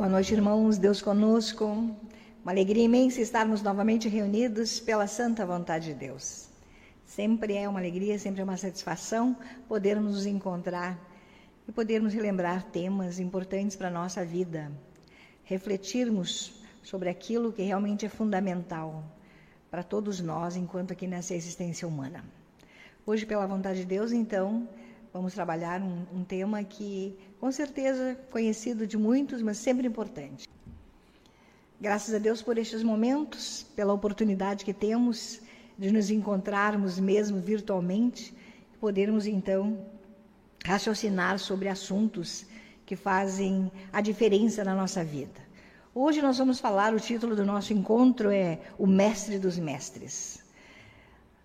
Boa noite, irmãos. Deus conosco. Uma alegria imensa estarmos novamente reunidos pela santa vontade de Deus. Sempre é uma alegria, sempre é uma satisfação podermos nos encontrar e podermos relembrar temas importantes para a nossa vida. Refletirmos sobre aquilo que realmente é fundamental para todos nós enquanto aqui nessa existência humana. Hoje, pela vontade de Deus, então, vamos trabalhar um, um tema que, com certeza, conhecido de muitos, mas sempre importante. Graças a Deus por estes momentos, pela oportunidade que temos de nos encontrarmos mesmo virtualmente, podermos então raciocinar sobre assuntos que fazem a diferença na nossa vida. Hoje nós vamos falar, o título do nosso encontro é O Mestre dos Mestres.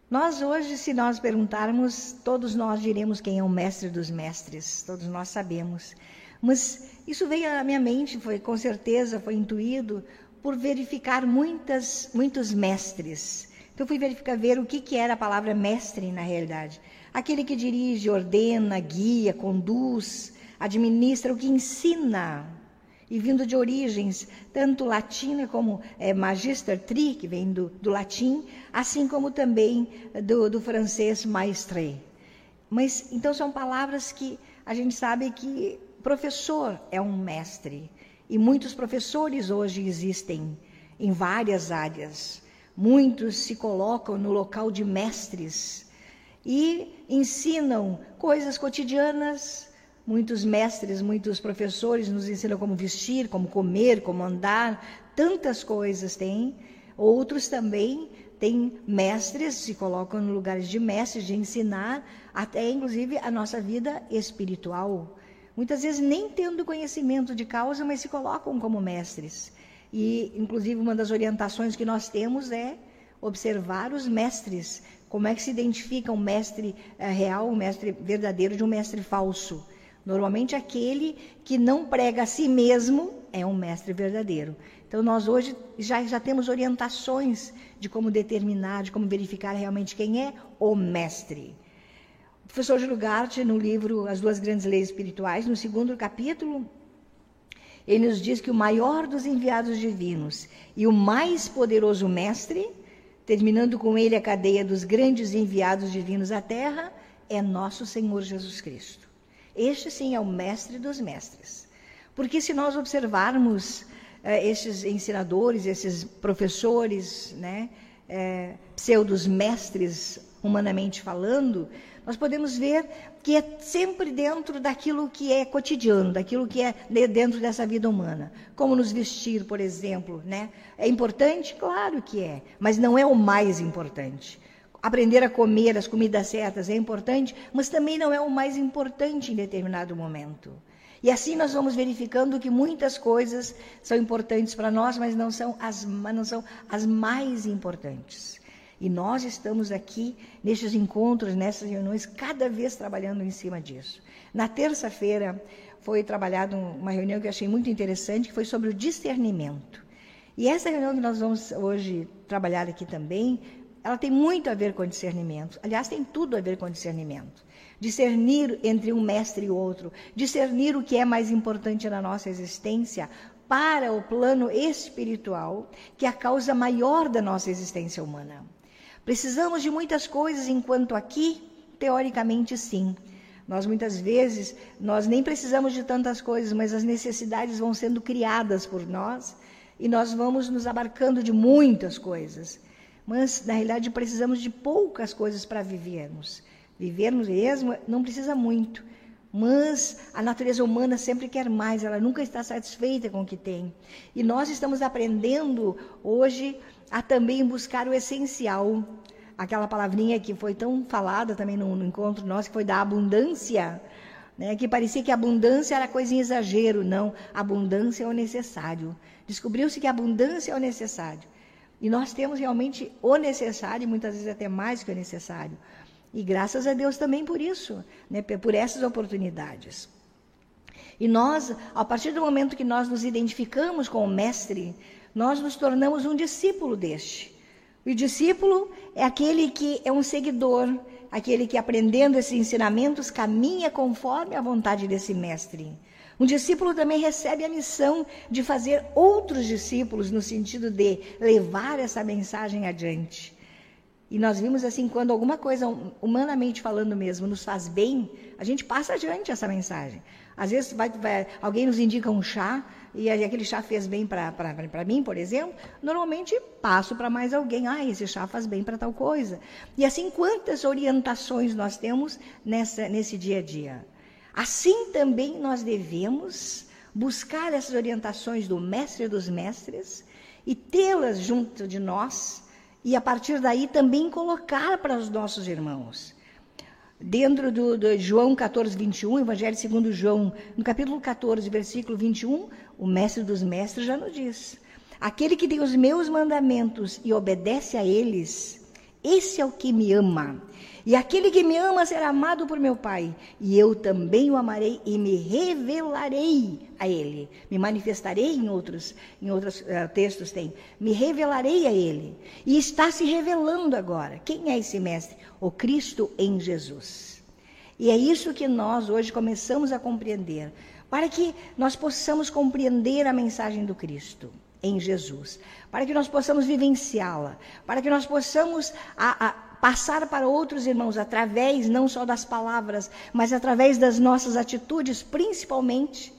Nós hoje, se nós perguntarmos, todos nós diremos quem é o mestre dos mestres, todos nós sabemos. Mas isso veio à minha mente, foi com certeza, foi intuído por verificar muitas, muitos mestres. Então fui verificar ver o que, que era a palavra mestre na realidade. Aquele que dirige, ordena, guia, conduz, administra, o que ensina e vindo de origens tanto latina como é, magister tri, que vem do, do latim, assim como também do, do, francês maistre. Mas então são palavras que a gente sabe que professor é um mestre e muitos professores hoje existem em várias áreas. Muitos se colocam no local de mestres e ensinam coisas cotidianas, Muitos mestres, muitos professores nos ensinam como vestir, como comer, como andar, tantas coisas tem. Outros também têm mestres, se colocam no lugares de mestres, de ensinar, até inclusive a nossa vida espiritual. Muitas vezes nem tendo conhecimento de causa, mas se colocam como mestres. E, inclusive, uma das orientações que nós temos é observar os mestres. Como é que se identifica um mestre eh, real, um mestre verdadeiro de um mestre falso? Normalmente aquele que não prega a si mesmo é um mestre verdadeiro. Então nós hoje já, já temos orientações de como determinar, de como verificar realmente quem é o mestre. O professor Gart, no livro As Duas Grandes Leis Espirituais, no segundo capítulo, ele nos diz que o maior dos enviados divinos e o mais poderoso mestre, terminando com ele a cadeia dos grandes enviados divinos à Terra, é nosso Senhor Jesus Cristo. Este sim é o mestre dos mestres. Porque se nós observarmos eh, esses ensinadores, esses professores, né, eh, pseudos mestres, humanamente falando, nós podemos ver que é sempre dentro daquilo que é cotidiano, daquilo que é dentro dessa vida humana. Como nos vestir, por exemplo, né? É importante? Claro que é, mas não é o mais importante. Aprender a comer as comidas certas é importante, mas também não é o mais importante em determinado momento. E assim nós vamos verificando que muitas coisas são importantes para nós, mas não são, as, não são as mais importantes. E nós estamos aqui nestes encontros, nessas reuniões, cada vez trabalhando em cima disso. Na terça-feira foi trabalhada uma reunião que eu achei muito interessante, que foi sobre o discernimento. E essa reunião que nós vamos hoje trabalhar aqui também ela tem muito a ver com discernimento. Aliás, tem tudo a ver com discernimento. Discernir entre um mestre e outro, discernir o que é mais importante na nossa existência para o plano espiritual, que é a causa maior da nossa existência humana. Precisamos de muitas coisas enquanto aqui, teoricamente sim. Nós muitas vezes nós nem precisamos de tantas coisas, mas as necessidades vão sendo criadas por nós e nós vamos nos abarcando de muitas coisas. Mas, na realidade, precisamos de poucas coisas para vivermos. Vivermos mesmo não precisa muito. Mas a natureza humana sempre quer mais, ela nunca está satisfeita com o que tem. E nós estamos aprendendo hoje a também buscar o essencial. Aquela palavrinha que foi tão falada também no, no encontro nosso, que foi da abundância, né? que parecia que abundância era coisa em exagero. Não, abundância é o necessário. Descobriu-se que abundância é o necessário. E nós temos realmente o necessário, muitas vezes até mais que o necessário. E graças a Deus também por isso, né, por essas oportunidades. E nós, a partir do momento que nós nos identificamos com o Mestre, nós nos tornamos um discípulo deste. O discípulo é aquele que é um seguidor, aquele que aprendendo esses ensinamentos caminha conforme a vontade desse Mestre. Um discípulo também recebe a missão de fazer outros discípulos, no sentido de levar essa mensagem adiante. E nós vimos assim, quando alguma coisa, humanamente falando mesmo, nos faz bem, a gente passa adiante essa mensagem. Às vezes vai, vai, alguém nos indica um chá, e aquele chá fez bem para mim, por exemplo, normalmente passo para mais alguém. Ah, esse chá faz bem para tal coisa. E assim, quantas orientações nós temos nessa, nesse dia a dia? Assim também nós devemos buscar essas orientações do Mestre dos Mestres e tê-las junto de nós e a partir daí também colocar para os nossos irmãos. Dentro do, do, João 14, 21, Evangelho segundo João, no capítulo 14, versículo 21, o mestre dos mestres já nos diz: Aquele que tem os meus mandamentos e obedece a eles, esse é o que me ama. E aquele que me ama será amado por meu Pai, e eu também o amarei e me revelarei a ele. Me manifestarei em outros, em outros uh, textos tem. Me revelarei a ele. E está se revelando agora. Quem é esse mestre? O Cristo em Jesus. E é isso que nós hoje começamos a compreender, para que nós possamos compreender a mensagem do Cristo em Jesus, para que nós possamos vivenciá-la, para que nós possamos a, a, passar para outros irmãos através não só das palavras, mas através das nossas atitudes, principalmente,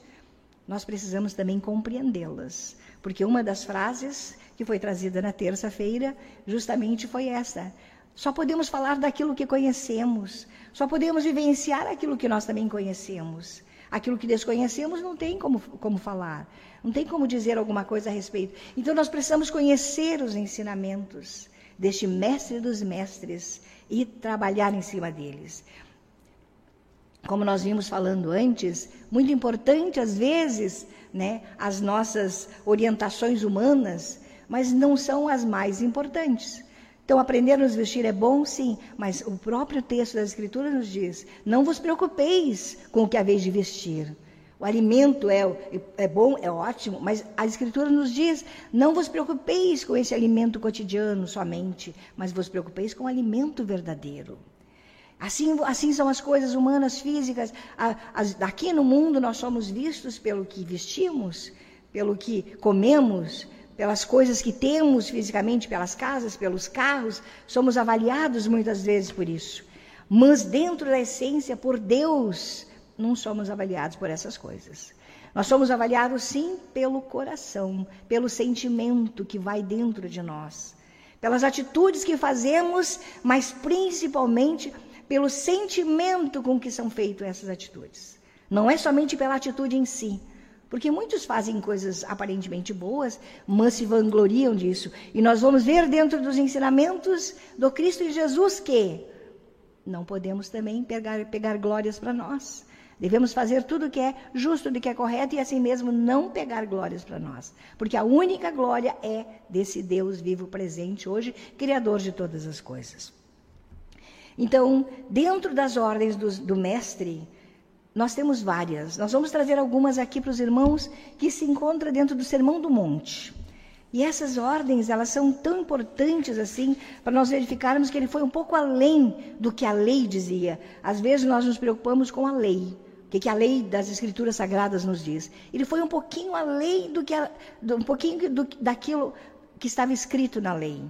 nós precisamos também compreendê-las. Porque uma das frases que foi trazida na terça-feira justamente foi essa: só podemos falar daquilo que conhecemos, só podemos vivenciar aquilo que nós também conhecemos. Aquilo que desconhecemos não tem como, como falar, não tem como dizer alguma coisa a respeito. Então nós precisamos conhecer os ensinamentos deste mestre dos mestres e trabalhar em cima deles. Como nós vimos falando antes, muito importante às vezes, né, as nossas orientações humanas, mas não são as mais importantes. Então, aprender a nos vestir é bom, sim, mas o próprio texto das Escrituras nos diz: não vos preocupeis com o que haveis de vestir. O alimento é, é bom, é ótimo, mas a Escritura nos diz: não vos preocupeis com esse alimento cotidiano somente, mas vos preocupeis com o alimento verdadeiro. Assim, assim são as coisas humanas, físicas. Aqui no mundo nós somos vistos pelo que vestimos, pelo que comemos, pelas coisas que temos fisicamente, pelas casas, pelos carros. Somos avaliados muitas vezes por isso. Mas dentro da essência, por Deus, não somos avaliados por essas coisas. Nós somos avaliados sim pelo coração, pelo sentimento que vai dentro de nós, pelas atitudes que fazemos, mas principalmente pelo sentimento com que são feitas essas atitudes. Não é somente pela atitude em si, porque muitos fazem coisas aparentemente boas, mas se vangloriam disso. E nós vamos ver dentro dos ensinamentos do Cristo e Jesus que não podemos também pegar, pegar glórias para nós. Devemos fazer tudo o que é justo, o que é correto e assim mesmo não pegar glórias para nós. Porque a única glória é desse Deus vivo presente hoje, Criador de todas as coisas. Então, dentro das ordens do, do Mestre, nós temos várias. Nós vamos trazer algumas aqui para os irmãos que se encontram dentro do Sermão do Monte. E essas ordens, elas são tão importantes assim, para nós verificarmos que ele foi um pouco além do que a lei dizia. Às vezes nós nos preocupamos com a lei, o que, que, a lei das escrituras sagradas nos diz? Ele foi um pouquinho além do que a, do, um pouquinho do, daquilo que estava escrito na lei.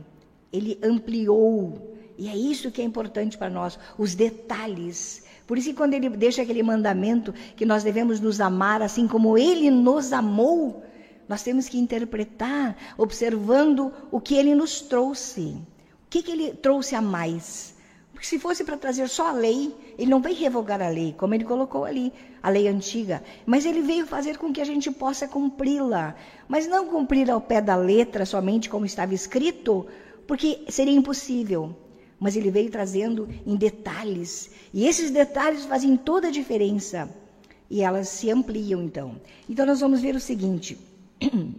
Ele ampliou. E é isso que é importante para nós, os detalhes. Por isso que quando ele deixa aquele mandamento que nós devemos nos amar assim como ele nos amou, nós temos que interpretar observando o que ele nos trouxe. O que, que ele trouxe a mais? Porque se fosse para trazer só a lei, ele não veio revogar a lei, como ele colocou ali, a lei antiga. Mas ele veio fazer com que a gente possa cumpri-la. Mas não cumprir ao pé da letra somente como estava escrito, porque seria impossível. Mas ele veio trazendo em detalhes. E esses detalhes fazem toda a diferença. E elas se ampliam então. Então nós vamos ver o seguinte.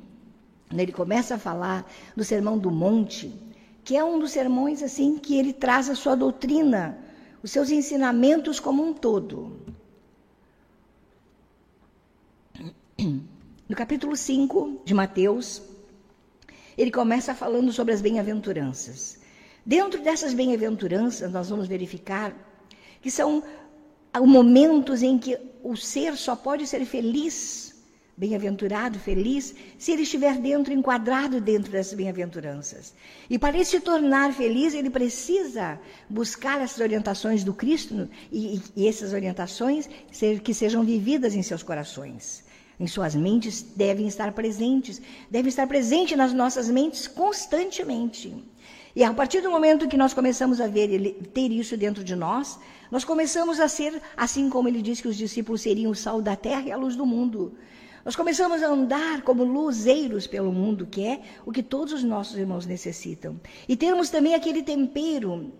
Ele começa a falar do Sermão do Monte que é um dos sermões assim que ele traz a sua doutrina, os seus ensinamentos como um todo. No capítulo 5 de Mateus, ele começa falando sobre as bem-aventuranças. Dentro dessas bem-aventuranças, nós vamos verificar que são momentos em que o ser só pode ser feliz, bem-aventurado, feliz, se ele estiver dentro, enquadrado dentro dessas bem-aventuranças. E para ele se tornar feliz, ele precisa buscar essas orientações do Cristo e, e essas orientações que sejam vividas em seus corações. Em suas mentes devem estar presentes, devem estar presentes nas nossas mentes constantemente. E a partir do momento que nós começamos a ver ele, ter isso dentro de nós, nós começamos a ser, assim como ele disse que os discípulos seriam o sal da terra e a luz do mundo. Nós começamos a andar como luzeiros pelo mundo, que é o que todos os nossos irmãos necessitam. E termos também aquele tempero,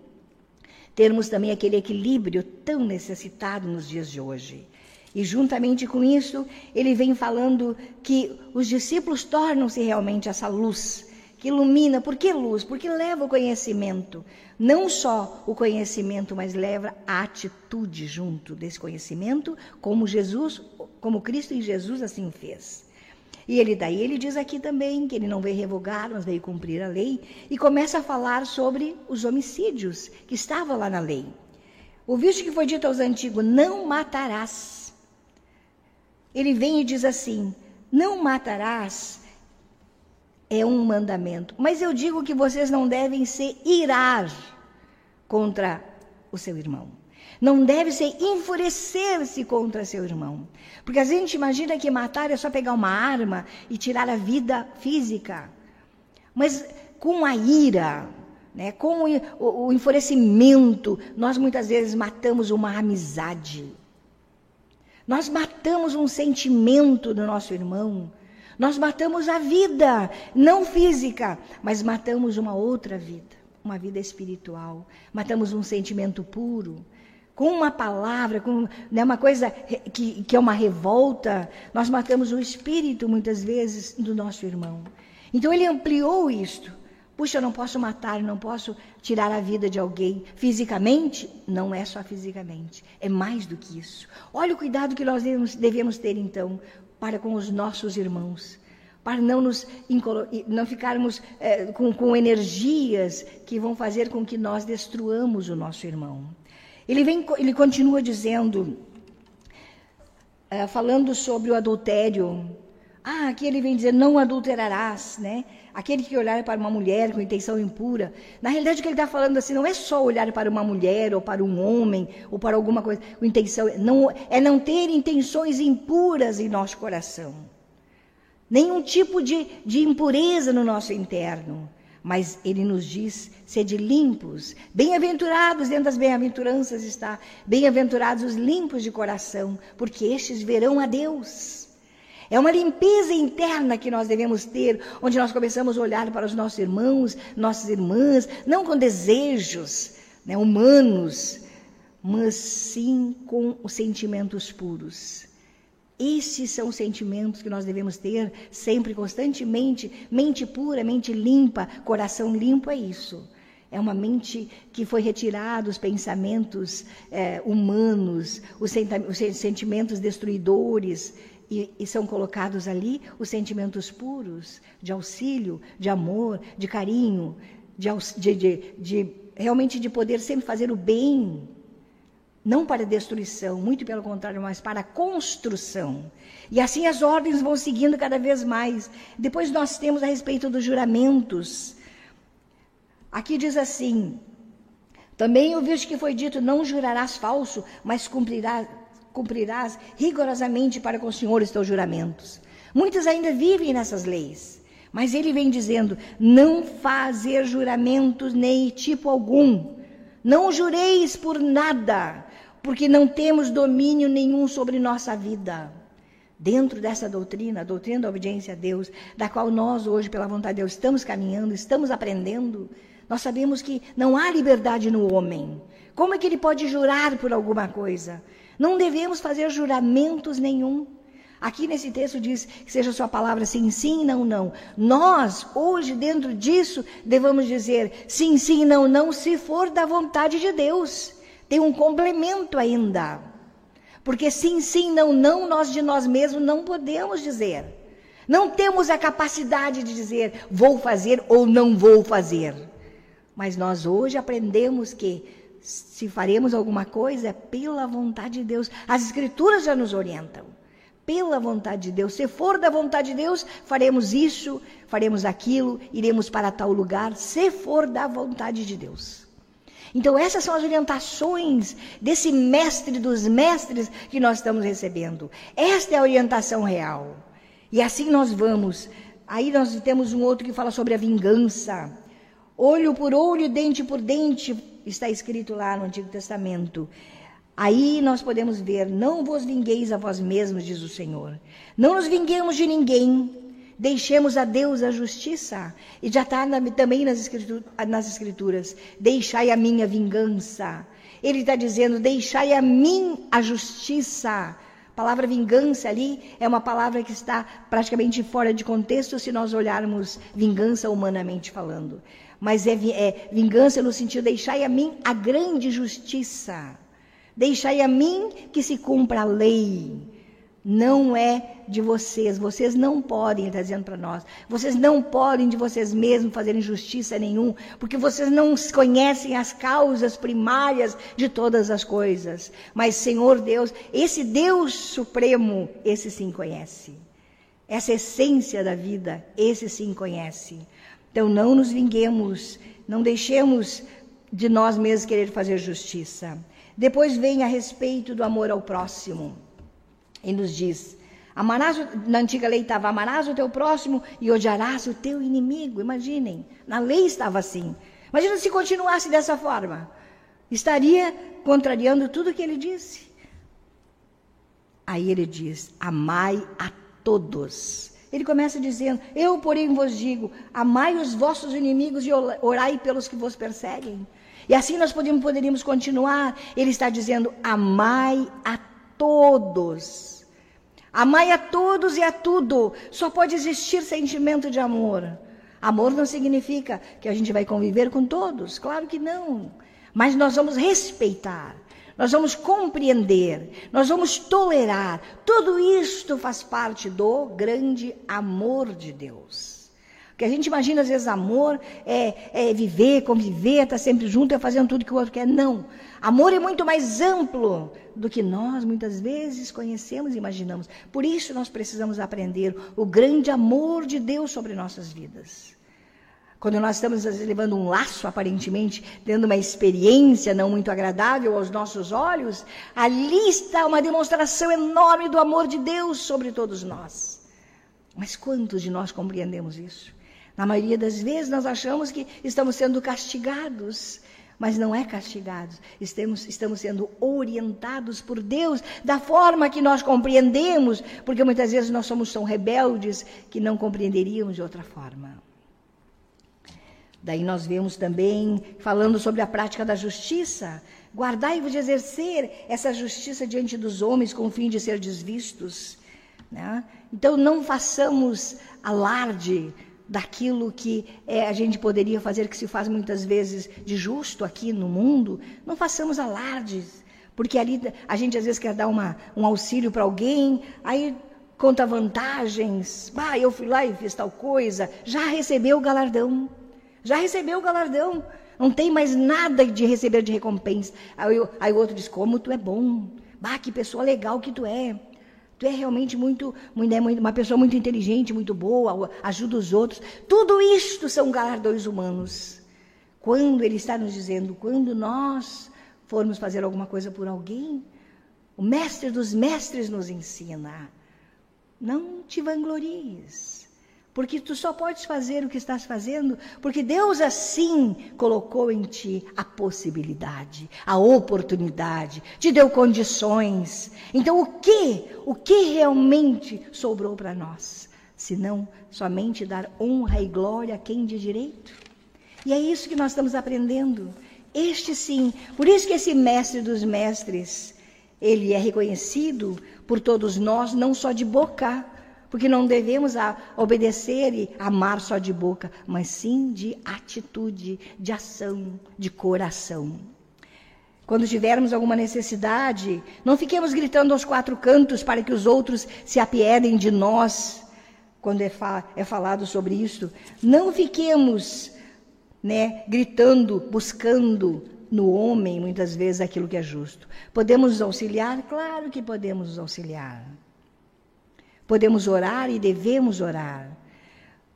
termos também aquele equilíbrio tão necessitado nos dias de hoje. E juntamente com isso, ele vem falando que os discípulos tornam-se realmente essa luz que ilumina. Por que luz? Porque leva o conhecimento. Não só o conhecimento, mas leva a atitude junto desse conhecimento, como Jesus, como Cristo em Jesus assim fez. E ele daí ele diz aqui também que ele não veio revogar, mas veio cumprir a lei, e começa a falar sobre os homicídios que estavam lá na lei. O visto que foi dito aos antigos, não matarás. Ele vem e diz assim: não matarás é um mandamento. Mas eu digo que vocês não devem se irar contra o seu irmão. Não deve se enfurecer-se contra seu irmão. Porque a gente imagina que matar é só pegar uma arma e tirar a vida física. Mas com a ira, né, com o, o enfurecimento, nós muitas vezes matamos uma amizade. Nós matamos um sentimento do nosso irmão. Nós matamos a vida, não física, mas matamos uma outra vida, uma vida espiritual. Matamos um sentimento puro. Com uma palavra, com né, uma coisa que, que é uma revolta, nós matamos o espírito, muitas vezes, do nosso irmão. Então ele ampliou isto. Puxa, eu não posso matar, não posso tirar a vida de alguém. Fisicamente, não é só fisicamente, é mais do que isso. Olha o cuidado que nós devemos, devemos ter, então, para com os nossos irmãos, para não, nos, não ficarmos é, com, com energias que vão fazer com que nós destruamos o nosso irmão. Ele, vem, ele continua dizendo, é, falando sobre o adultério. Ah, aqui ele vem dizer, não adulterarás, né? Aquele que olhar para uma mulher com intenção impura. Na realidade, o que ele está falando assim, não é só olhar para uma mulher, ou para um homem, ou para alguma coisa, com intenção. Não, é não ter intenções impuras em nosso coração. Nenhum tipo de, de impureza no nosso interno. Mas ele nos diz: sede limpos, bem-aventurados, dentro das bem-aventuranças está, bem-aventurados os limpos de coração, porque estes verão a Deus. É uma limpeza interna que nós devemos ter, onde nós começamos a olhar para os nossos irmãos, nossas irmãs, não com desejos né, humanos, mas sim com os sentimentos puros. Esses são os sentimentos que nós devemos ter sempre, constantemente. Mente pura, mente limpa, coração limpo é isso. É uma mente que foi retirada os pensamentos é, humanos, os, sentimentos destruidores, e, e, são colocados ali os sentimentos puros de auxílio, de amor, de carinho, de, de, de, de realmente de poder sempre fazer o bem, não para destruição, muito pelo contrário, mas para construção. E assim as ordens vão seguindo cada vez mais. Depois nós temos a respeito dos juramentos. Aqui diz assim: também vejo que foi dito: não jurarás falso, mas cumprirás, cumprirás rigorosamente para com os senhores teus juramentos. Muitos ainda vivem nessas leis, mas ele vem dizendo: não fazer juramentos nem tipo algum. Não jureis por nada, porque não temos domínio nenhum sobre nossa vida. Dentro dessa doutrina, a doutrina da obediência a Deus, da qual nós hoje, pela vontade de Deus, estamos caminhando, estamos aprendendo, nós sabemos que não há liberdade no homem. Como é que ele pode jurar por alguma coisa? Não devemos fazer juramentos nenhum. Aqui nesse texto diz que seja sua palavra sim, sim, não, não. Nós, hoje, dentro disso, devemos dizer sim, sim, não, não, se for da vontade de Deus. Tem um complemento ainda. Porque sim, sim, não, não, nós de nós mesmos não podemos dizer. Não temos a capacidade de dizer vou fazer ou não vou fazer. Mas nós hoje aprendemos que se faremos alguma coisa é pela vontade de Deus. As Escrituras já nos orientam. Pela vontade de Deus. Se for da vontade de Deus, faremos isso, faremos aquilo, iremos para tal lugar. Se for da vontade de Deus. Então, essas são as orientações desse mestre dos mestres que nós estamos recebendo. Esta é a orientação real. E assim nós vamos. Aí nós temos um outro que fala sobre a vingança. Olho por olho, dente por dente, está escrito lá no Antigo Testamento. Aí nós podemos ver: não vos vingueis a vós mesmos, diz o Senhor. Não nos vinguemos de ninguém. Deixemos a Deus a justiça. E já está também nas escrituras, nas escrituras: deixai a minha vingança. Ele está dizendo: deixai a mim a justiça. A palavra vingança ali é uma palavra que está praticamente fora de contexto se nós olharmos vingança humanamente falando mas é, é vingança no sentido deixai a mim a grande justiça. Deixai a mim que se cumpra a lei. Não é de vocês, vocês não podem, ele está dizendo para nós, vocês não podem de vocês mesmos fazerem justiça nenhum, porque vocês não conhecem as causas primárias de todas as coisas. Mas, Senhor Deus, esse Deus Supremo, esse sim conhece. Essa essência da vida, esse sim conhece. Então não nos vinguemos, não deixemos de nós mesmos querer fazer justiça. Depois vem a respeito do amor ao próximo. E nos diz: amarás, na antiga lei estava: amarás o teu próximo e odiarás o teu inimigo. Imaginem, na lei estava assim. Imagina se continuasse dessa forma. Estaria contrariando tudo que ele disse. Aí ele diz: amai a todos ele começa dizendo: Eu, porém, vos digo: amai os vossos inimigos e orai pelos que vos perseguem. E assim nós poderíamos continuar. Ele está dizendo: amai a todos. Amai a todos e a tudo. Só pode existir sentimento de amor. Amor não significa que a gente vai conviver com todos, claro que não. Mas nós vamos respeitar nós vamos compreender, nós vamos tolerar. Tudo isto faz parte do grande amor de Deus. Porque a gente imagina, às vezes, amor é, é viver, conviver, estar tá sempre junto, é fazendo tudo que o outro quer. Não. Amor é muito mais amplo do que nós muitas vezes conhecemos e imaginamos. Por isso nós precisamos aprender o grande amor de Deus sobre nossas vidas. Quando nós estamos levando um laço, aparentemente, tendo uma experiência não muito agradável aos nossos olhos, ali está uma demonstração enorme do amor de Deus sobre todos nós. Mas quantos de nós compreendemos isso? Na maioria das vezes nós achamos que estamos sendo castigados, mas não é castigados. Estamos, estamos sendo orientados por Deus da forma que nós compreendemos, porque muitas vezes nós somos tão rebeldes que não compreenderíamos de outra forma. Daí nós vemos também, falando sobre a prática da justiça, guardai-vos de exercer essa justiça diante dos homens com o fim de ser desvistos. Né? Então não façamos alarde daquilo que é, a gente poderia fazer, que se faz muitas vezes de justo aqui no mundo, não façamos alardes, porque ali a gente às vezes quer dar uma, um auxílio para alguém, aí conta vantagens, ah, eu fui lá e fiz tal coisa, já recebeu o galardão. Já recebeu o galardão. Não tem mais nada de receber de recompensa. Aí, aí o outro diz: Como tu é bom. Bah, que pessoa legal que tu é. Tu é realmente muito, muito, uma pessoa muito inteligente, muito boa, ajuda os outros. Tudo isto são galardões humanos. Quando ele está nos dizendo, quando nós formos fazer alguma coisa por alguém, o mestre dos mestres nos ensina: não te vanglories. Porque tu só podes fazer o que estás fazendo porque Deus assim colocou em ti a possibilidade, a oportunidade, te deu condições. Então o que, o que realmente sobrou para nós? Senão somente dar honra e glória a quem de direito? E é isso que nós estamos aprendendo. Este sim, por isso que esse mestre dos mestres, ele é reconhecido por todos nós, não só de boca, porque não devemos obedecer e amar só de boca, mas sim de atitude, de ação, de coração. Quando tivermos alguma necessidade, não fiquemos gritando aos quatro cantos para que os outros se apiedem de nós, quando é, fa é falado sobre isso. Não fiquemos né, gritando, buscando no homem, muitas vezes, aquilo que é justo. Podemos auxiliar? Claro que podemos auxiliar. Podemos orar e devemos orar.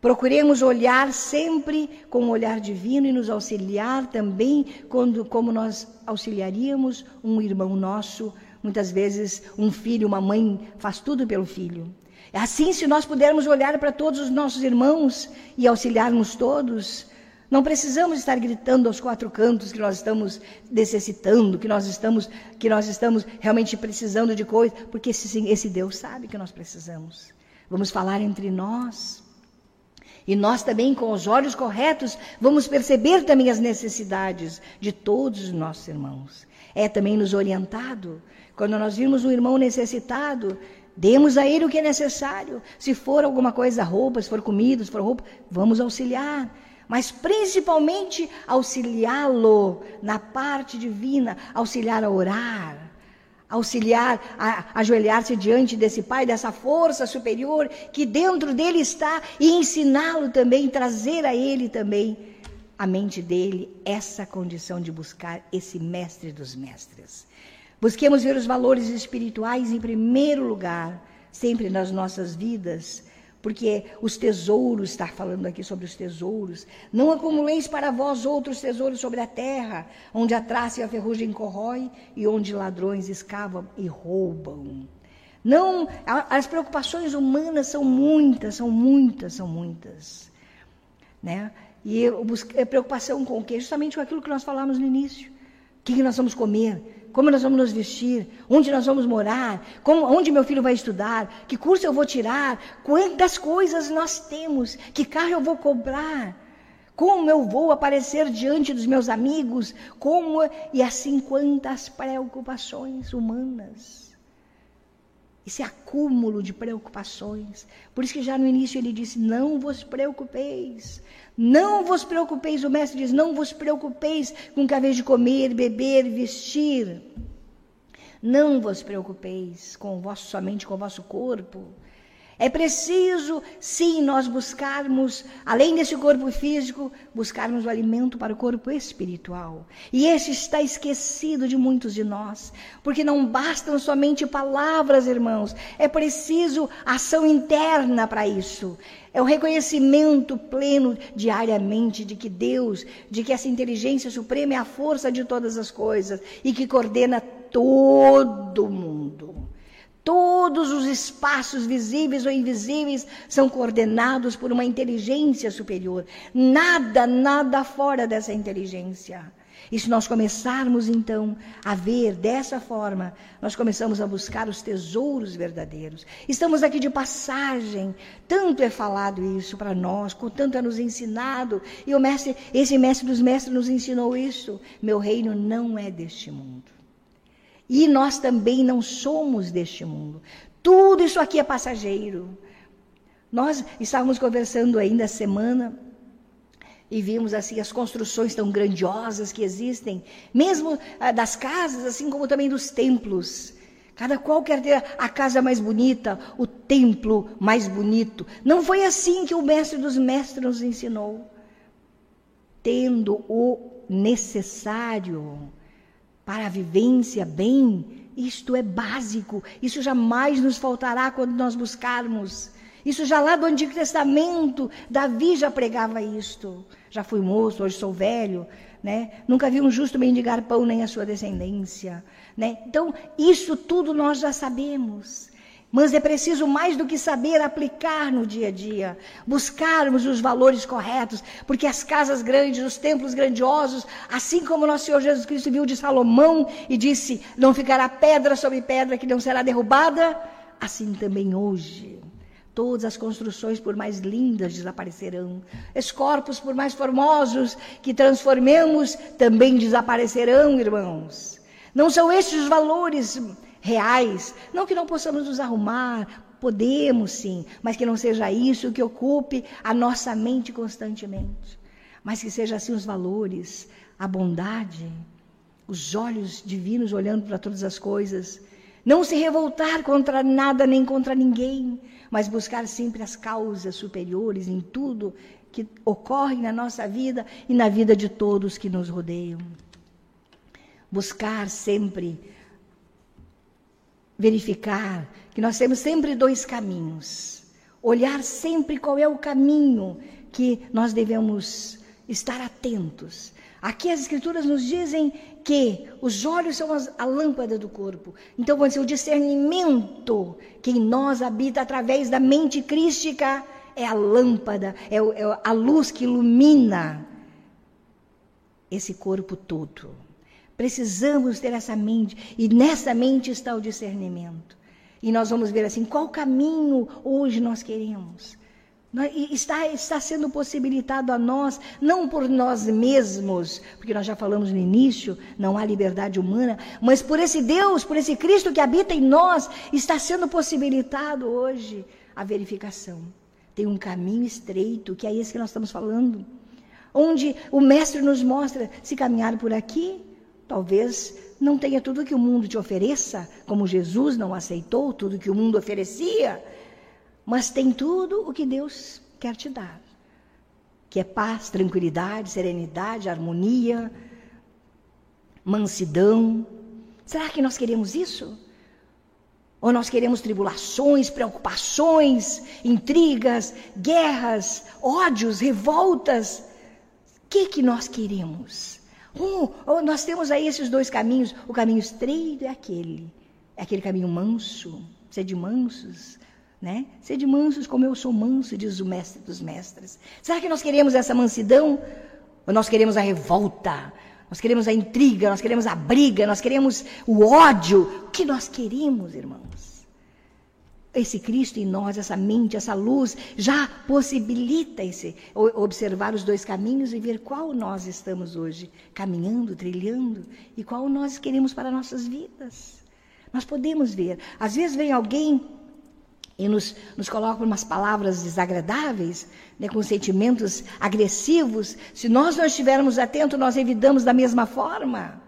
Procuremos olhar sempre com o um olhar divino e nos auxiliar também quando, como nós auxiliaríamos um irmão nosso. Muitas vezes, um filho, uma mãe faz tudo pelo filho. Assim, se nós pudermos olhar para todos os nossos irmãos e auxiliarmos todos, não precisamos estar gritando aos quatro cantos que nós estamos necessitando, que nós estamos, que nós estamos realmente precisando de coisa, porque esse, esse Deus sabe que nós precisamos. Vamos falar entre nós. E nós também, com os olhos corretos, vamos perceber também as necessidades de todos os nossos irmãos. É também nos orientado. Quando nós vimos um irmão necessitado, demos a ele o que é necessário. Se for alguma coisa, roupa, se for comida, se for roupa, vamos auxiliar mas principalmente auxiliá-lo na parte divina, auxiliar a orar, auxiliar a ajoelhar-se diante desse Pai, dessa força superior que dentro dele está e ensiná-lo também, trazer a ele também a mente dele essa condição de buscar esse mestre dos mestres. Busquemos ver os valores espirituais em primeiro lugar, sempre nas nossas vidas porque os tesouros, está falando aqui sobre os tesouros. Não acumuleis para vós outros tesouros sobre a terra, onde a traça e a ferrugem corrói e onde ladrões escavam e roubam. Não, as preocupações humanas são muitas, são muitas, são muitas. Né? E a preocupação com o quê? Justamente com aquilo que nós falamos no início. O que nós vamos comer? Como nós vamos nos vestir, onde nós vamos morar, como, onde meu filho vai estudar, que curso eu vou tirar, quantas coisas nós temos, que carro eu vou comprar, como eu vou aparecer diante dos meus amigos, como e assim quantas preocupações humanas. Esse acúmulo de preocupações. Por isso que já no início ele disse: Não vos preocupeis. Não vos preocupeis, o mestre diz: Não vos preocupeis com que vez de comer, beber, vestir. Não vos preocupeis com o vosso, somente com o vosso corpo. É preciso, sim, nós buscarmos, além desse corpo físico, buscarmos o alimento para o corpo espiritual. E esse está esquecido de muitos de nós, porque não bastam somente palavras, irmãos, é preciso ação interna para isso. É o reconhecimento pleno diariamente de que Deus, de que essa inteligência suprema é a força de todas as coisas e que coordena todo mundo. Todos os espaços visíveis ou invisíveis são coordenados por uma inteligência superior. Nada, nada fora dessa inteligência. E se nós começarmos então a ver dessa forma, nós começamos a buscar os tesouros verdadeiros. Estamos aqui de passagem, tanto é falado isso para nós, tanto é nos ensinado, e o mestre, esse mestre dos mestres nos ensinou isso. Meu reino não é deste mundo. E nós também não somos deste mundo. Tudo isso aqui é passageiro. Nós estávamos conversando ainda semana e vimos assim as construções tão grandiosas que existem, mesmo ah, das casas, assim como também dos templos. Cada qual quer ter a casa mais bonita, o templo mais bonito. Não foi assim que o mestre dos mestres nos ensinou. Tendo o necessário para a vivência bem, isto é básico, isso jamais nos faltará quando nós buscarmos. Isso já lá do Antigo Testamento, Davi já pregava isto. Já fui moço, hoje sou velho, né? Nunca vi um justo mendigar pão nem a sua descendência, né? Então, isso tudo nós já sabemos. Mas é preciso mais do que saber aplicar no dia a dia, buscarmos os valores corretos, porque as casas grandes, os templos grandiosos, assim como nosso Senhor Jesus Cristo viu de Salomão e disse: Não ficará pedra sobre pedra que não será derrubada, assim também hoje. Todas as construções, por mais lindas, desaparecerão. Os corpos, por mais formosos que transformemos, também desaparecerão, irmãos. Não são estes os valores reais. Não que não possamos nos arrumar, podemos sim, mas que não seja isso que ocupe a nossa mente constantemente. Mas que seja assim os valores, a bondade, os olhos divinos olhando para todas as coisas. Não se revoltar contra nada nem contra ninguém, mas buscar sempre as causas superiores em tudo que ocorre na nossa vida e na vida de todos que nos rodeiam. buscar sempre verificar que nós temos sempre dois caminhos. Olhar sempre qual é o caminho que nós devemos estar atentos. Aqui as escrituras nos dizem que os olhos são a lâmpada do corpo. Então, quando o discernimento que em nós habita através da mente crística é a lâmpada, é, é a luz que ilumina esse corpo todo. Precisamos ter essa mente, e nessa mente está o discernimento. E nós vamos ver assim, qual caminho hoje nós queremos. Está, está sendo possibilitado a nós, não por nós mesmos, porque nós já falamos no início, não há liberdade humana, mas por esse Deus, por esse Cristo que habita em nós, está sendo possibilitado hoje a verificação. Tem um caminho estreito, que é esse que nós estamos falando, onde o Mestre nos mostra: se caminhar por aqui, talvez não tenha tudo que o mundo te ofereça, como Jesus não aceitou tudo que o mundo oferecia, mas tem tudo o que Deus quer te dar, que é paz, tranquilidade, serenidade, harmonia, mansidão. Será que nós queremos isso? Ou nós queremos tribulações, preocupações, intrigas, guerras, ódios, revoltas? O que, que nós queremos? Oh, oh, nós temos aí esses dois caminhos. O caminho estreito é aquele, é aquele caminho manso, de mansos, né? de mansos como eu sou manso, diz o mestre dos mestres. Será que nós queremos essa mansidão? Ou nós queremos a revolta? Nós queremos a intriga, nós queremos a briga, nós queremos o ódio. O que nós queremos, irmãos? Esse Cristo em nós, essa mente, essa luz, já possibilita esse, observar os dois caminhos e ver qual nós estamos hoje caminhando, trilhando e qual nós queremos para nossas vidas. Nós podemos ver. Às vezes vem alguém e nos, nos coloca umas palavras desagradáveis, né, com sentimentos agressivos. Se nós não estivermos atentos, nós evitamos da mesma forma.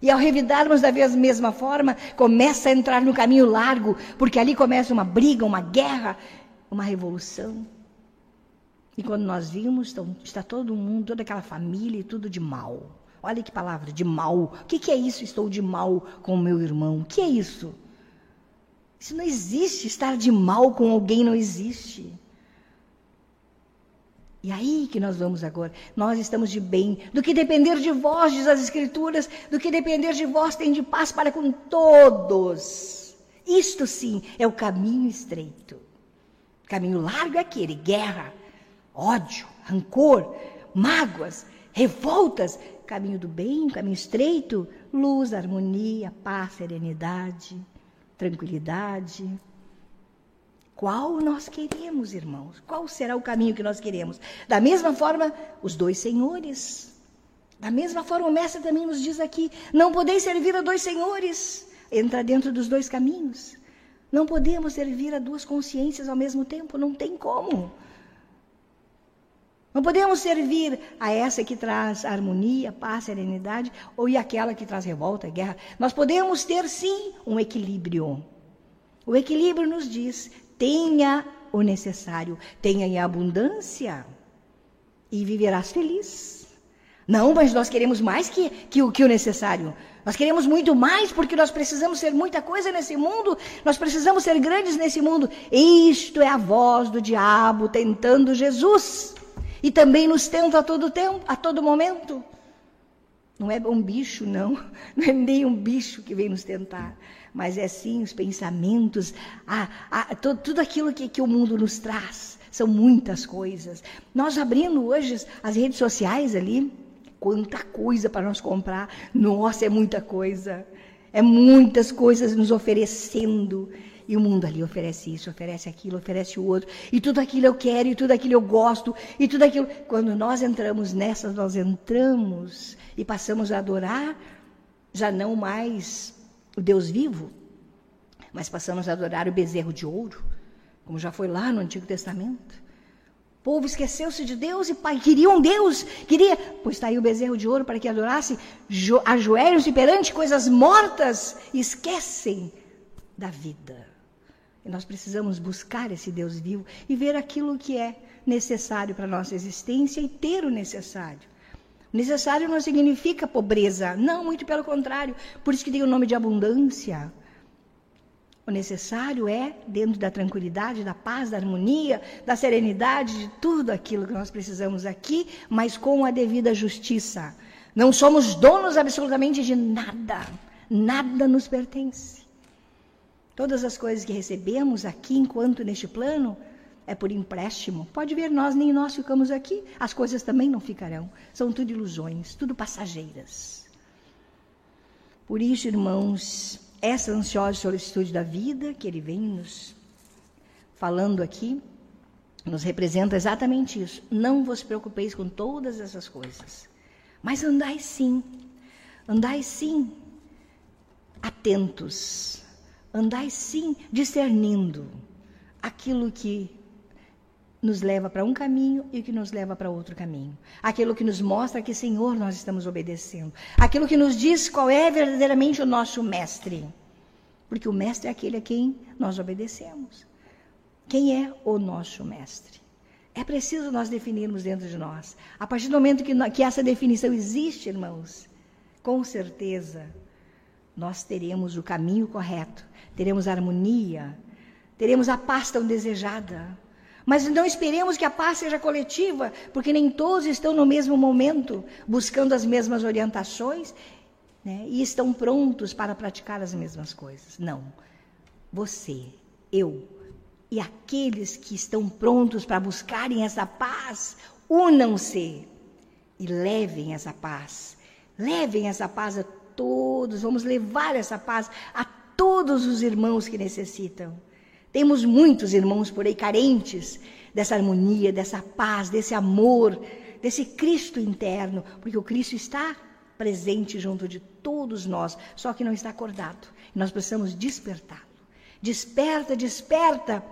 E ao revidarmos da mesma forma, começa a entrar no caminho largo, porque ali começa uma briga, uma guerra, uma revolução. E quando nós vimos, então, está todo mundo, toda aquela família, tudo de mal. Olha que palavra, de mal. O que, que é isso? Estou de mal com o meu irmão. O que é isso? Isso não existe. Estar de mal com alguém não existe. E aí que nós vamos agora. Nós estamos de bem. Do que depender de vós, diz as Escrituras, do que depender de vós, tem de paz para com todos. Isto sim é o caminho estreito. Caminho largo é aquele: guerra, ódio, rancor, mágoas, revoltas. Caminho do bem, caminho estreito, luz, harmonia, paz, serenidade, tranquilidade. Qual nós queremos, irmãos? Qual será o caminho que nós queremos? Da mesma forma, os dois senhores. Da mesma forma, o mestre também nos diz aqui: não podeis servir a dois senhores. Entra dentro dos dois caminhos. Não podemos servir a duas consciências ao mesmo tempo, não tem como. Não podemos servir a essa que traz harmonia, paz, serenidade, ou e aquela que traz revolta, guerra. Nós podemos ter sim um equilíbrio. O equilíbrio nos diz: tenha o necessário, tenha em abundância e viverás feliz. Não, mas nós queremos mais que, que, o, que o necessário. Nós queremos muito mais porque nós precisamos ser muita coisa nesse mundo, nós precisamos ser grandes nesse mundo. Isto é a voz do diabo tentando Jesus. E também nos tenta a todo tempo, a todo momento. Não é um bicho, não. Não é nem um bicho que vem nos tentar mas é sim os pensamentos, a, a, todo, tudo aquilo que, que o mundo nos traz. São muitas coisas. Nós abrindo hoje as redes sociais ali, quanta coisa para nós comprar. Nossa, é muita coisa. É muitas coisas nos oferecendo. E o mundo ali oferece isso, oferece aquilo, oferece o outro. E tudo aquilo eu quero, e tudo aquilo eu gosto, e tudo aquilo. Quando nós entramos nessas, nós entramos e passamos a adorar, já não mais o Deus vivo, mas passamos a adorar o bezerro de ouro, como já foi lá no Antigo Testamento. O povo esqueceu-se de Deus e queria um Deus, queria, pois está aí o bezerro de ouro para que adorasse, ajoelham-se perante coisas mortas e esquecem da vida. E nós precisamos buscar esse Deus vivo e ver aquilo que é necessário para a nossa existência e ter o necessário. Necessário não significa pobreza, não, muito pelo contrário. Por isso que tem o nome de abundância. O necessário é, dentro da tranquilidade, da paz, da harmonia, da serenidade, de tudo aquilo que nós precisamos aqui, mas com a devida justiça. Não somos donos absolutamente de nada. Nada nos pertence. Todas as coisas que recebemos aqui, enquanto neste plano, é por empréstimo. Pode ver, nós nem nós ficamos aqui, as coisas também não ficarão. São tudo ilusões, tudo passageiras. Por isso, irmãos, essa ansiosa solicitude da vida que ele vem nos falando aqui, nos representa exatamente isso. Não vos preocupeis com todas essas coisas, mas andai sim, andai sim atentos, andai sim discernindo aquilo que nos leva para um caminho e o que nos leva para outro caminho. Aquilo que nos mostra que Senhor nós estamos obedecendo. Aquilo que nos diz qual é verdadeiramente o nosso mestre. Porque o mestre é aquele a quem nós obedecemos. Quem é o nosso mestre? É preciso nós definirmos dentro de nós. A partir do momento que, que essa definição existe, irmãos, com certeza nós teremos o caminho correto, teremos harmonia, teremos a paz tão desejada mas não esperemos que a paz seja coletiva, porque nem todos estão no mesmo momento buscando as mesmas orientações né, e estão prontos para praticar as mesmas coisas. Não. Você, eu e aqueles que estão prontos para buscarem essa paz, unam-se e levem essa paz. Levem essa paz a todos, vamos levar essa paz a todos os irmãos que necessitam. Temos muitos irmãos por aí carentes dessa harmonia, dessa paz, desse amor, desse Cristo interno, porque o Cristo está presente junto de todos nós, só que não está acordado. Nós precisamos despertá-lo. Desperta, desperta.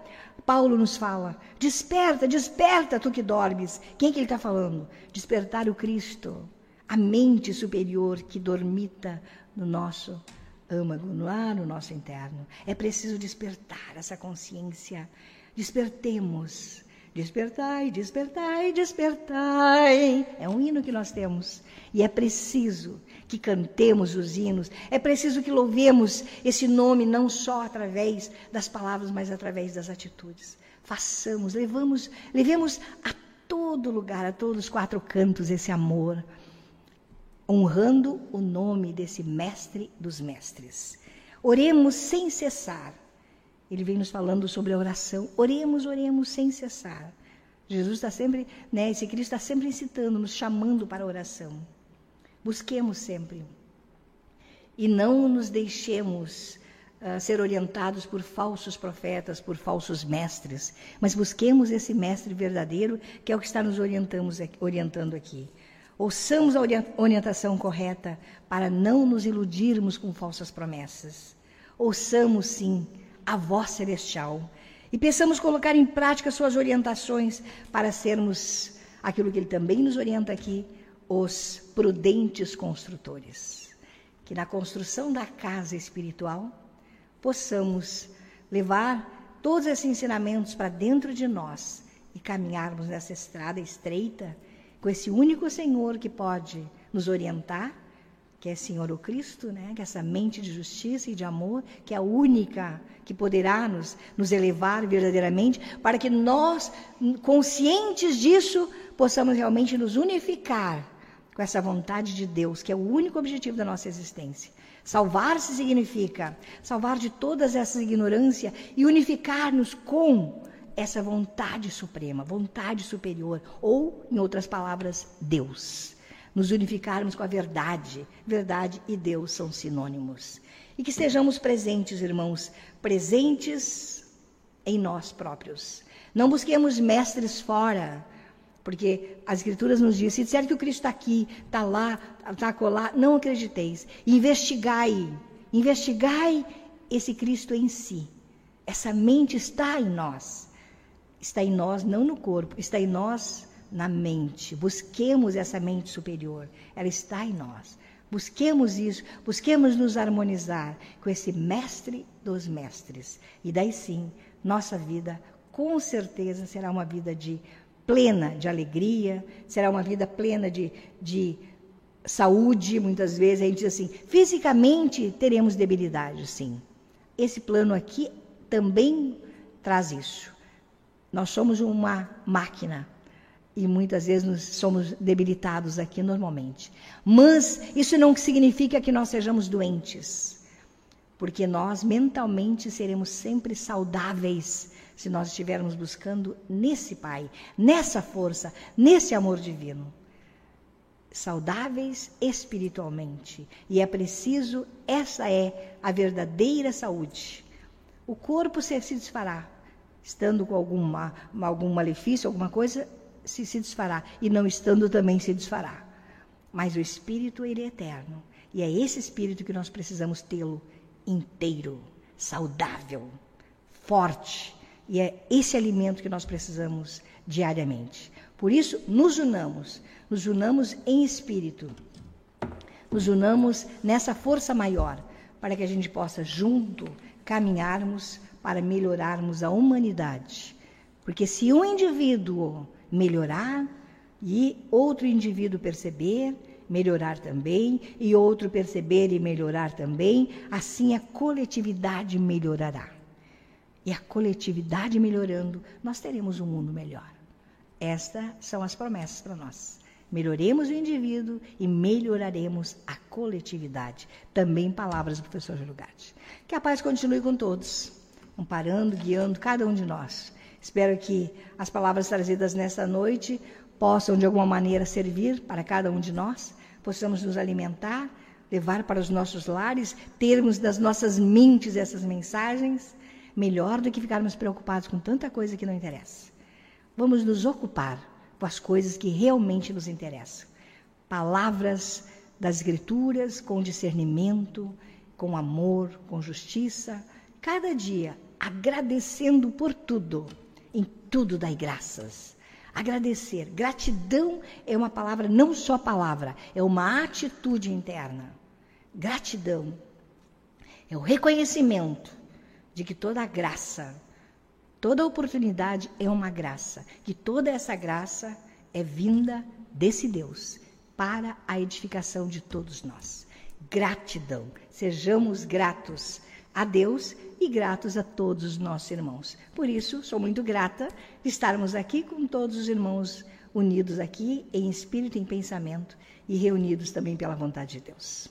Paulo nos fala: desperta, desperta, tu que dormes. Quem que ele está falando? Despertar o Cristo, a mente superior que dormita no nosso âmago, lá no nosso interno. É preciso despertar essa consciência. Despertemos. Despertai, despertai, despertai. É um hino que nós temos. E é preciso que cantemos os hinos. É preciso que louvemos esse nome não só através das palavras, mas através das atitudes. Façamos, levamos, levemos a todo lugar, a todos os quatro cantos esse amor honrando o nome desse mestre dos mestres. Oremos sem cessar. Ele vem nos falando sobre a oração. Oremos, oremos sem cessar. Jesus está sempre, né, esse Cristo está sempre incitando, nos chamando para a oração. Busquemos sempre. E não nos deixemos uh, ser orientados por falsos profetas, por falsos mestres, mas busquemos esse mestre verdadeiro, que é o que está nos orientando aqui. Ouçamos a orientação correta para não nos iludirmos com falsas promessas. Ouçamos, sim, a voz celestial e pensamos colocar em prática suas orientações para sermos aquilo que ele também nos orienta aqui, os prudentes construtores. Que na construção da casa espiritual possamos levar todos esses ensinamentos para dentro de nós e caminharmos nessa estrada estreita com esse único Senhor que pode nos orientar, que é Senhor o Cristo, né? que é essa mente de justiça e de amor, que é a única que poderá nos, nos elevar verdadeiramente, para que nós, conscientes disso, possamos realmente nos unificar com essa vontade de Deus, que é o único objetivo da nossa existência. Salvar-se significa salvar de todas essas ignorâncias e unificar-nos com essa vontade suprema, vontade superior, ou, em outras palavras, Deus. Nos unificarmos com a verdade. Verdade e Deus são sinônimos. E que estejamos presentes, irmãos, presentes em nós próprios. Não busquemos mestres fora, porque as Escrituras nos dizem: se disser que o Cristo está aqui, está lá, está colar, não acrediteis. Investigai, investigai esse Cristo em si. Essa mente está em nós está em nós, não no corpo, está em nós na mente. Busquemos essa mente superior, ela está em nós. Busquemos isso, busquemos nos harmonizar com esse mestre dos mestres. E daí sim, nossa vida com certeza será uma vida de plena de alegria, será uma vida plena de, de saúde, muitas vezes. A gente diz assim: fisicamente teremos debilidade, sim. Esse plano aqui também traz isso. Nós somos uma máquina e muitas vezes nós somos debilitados aqui normalmente. Mas isso não significa que nós sejamos doentes, porque nós mentalmente seremos sempre saudáveis se nós estivermos buscando nesse Pai, nessa força, nesse amor divino. Saudáveis espiritualmente. E é preciso, essa é a verdadeira saúde. O corpo se, se desfará, estando com alguma, algum malefício, alguma coisa, se, se desfará. E não estando também se desfará. Mas o espírito, ele é eterno. E é esse espírito que nós precisamos tê-lo inteiro, saudável, forte, e é esse alimento que nós precisamos diariamente. Por isso, nos unamos, nos unamos em espírito, nos unamos nessa força maior, para que a gente possa junto caminharmos para melhorarmos a humanidade. Porque se um indivíduo melhorar e outro indivíduo perceber, melhorar também, e outro perceber e melhorar também, assim a coletividade melhorará e a coletividade melhorando, nós teremos um mundo melhor. Estas são as promessas para nós. Melhoremos o indivíduo e melhoraremos a coletividade. Também palavras do professor Júlio Gatti. Que a paz continue com todos, amparando, guiando cada um de nós. Espero que as palavras trazidas nesta noite possam, de alguma maneira, servir para cada um de nós, possamos nos alimentar, levar para os nossos lares, termos das nossas mentes essas mensagens melhor do que ficarmos preocupados com tanta coisa que não interessa. Vamos nos ocupar com as coisas que realmente nos interessam. Palavras das Escrituras com discernimento, com amor, com justiça, cada dia agradecendo por tudo. Em tudo dai graças. Agradecer. Gratidão é uma palavra, não só palavra, é uma atitude interna. Gratidão é o reconhecimento de que toda graça, toda oportunidade é uma graça, que toda essa graça é vinda desse Deus para a edificação de todos nós. Gratidão, sejamos gratos a Deus e gratos a todos os nossos irmãos. Por isso, sou muito grata de estarmos aqui com todos os irmãos unidos aqui em espírito e em pensamento e reunidos também pela vontade de Deus.